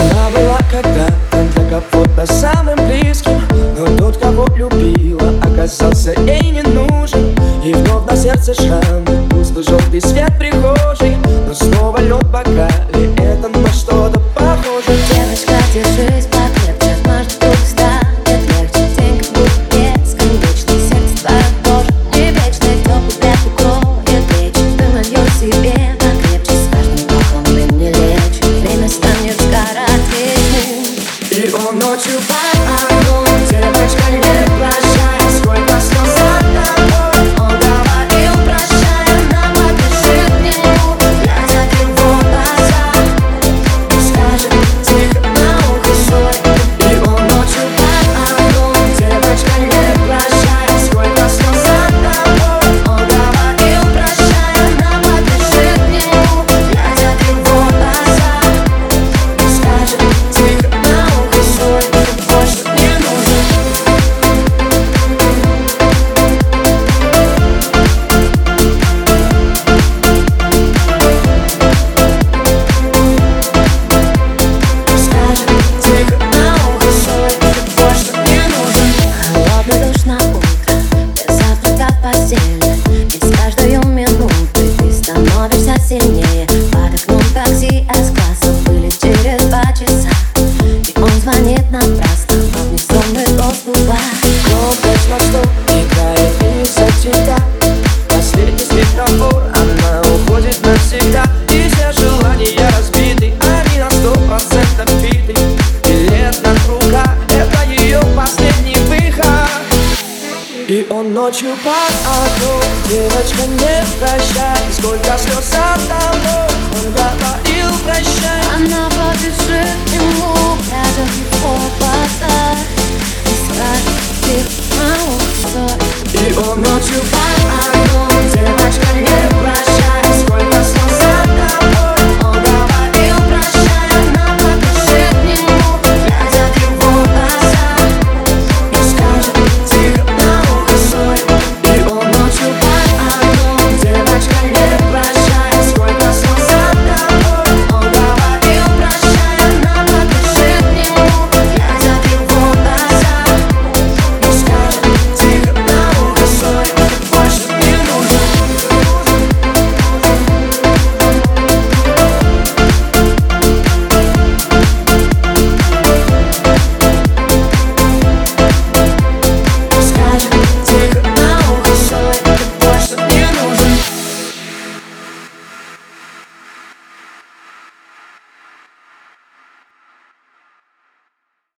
Она была когда-то для кого-то самым близким Но тот, кого любила, оказался ей не нужен И вновь на сердце шрам Услышал ты свет приходит. You're Goodbye, I'm going to the Ночью по окном Девочка, не прощай Сколько слез за тобой Он говорил прощай Она побежит ему Рядом его глаза Искать их на узор И он ночью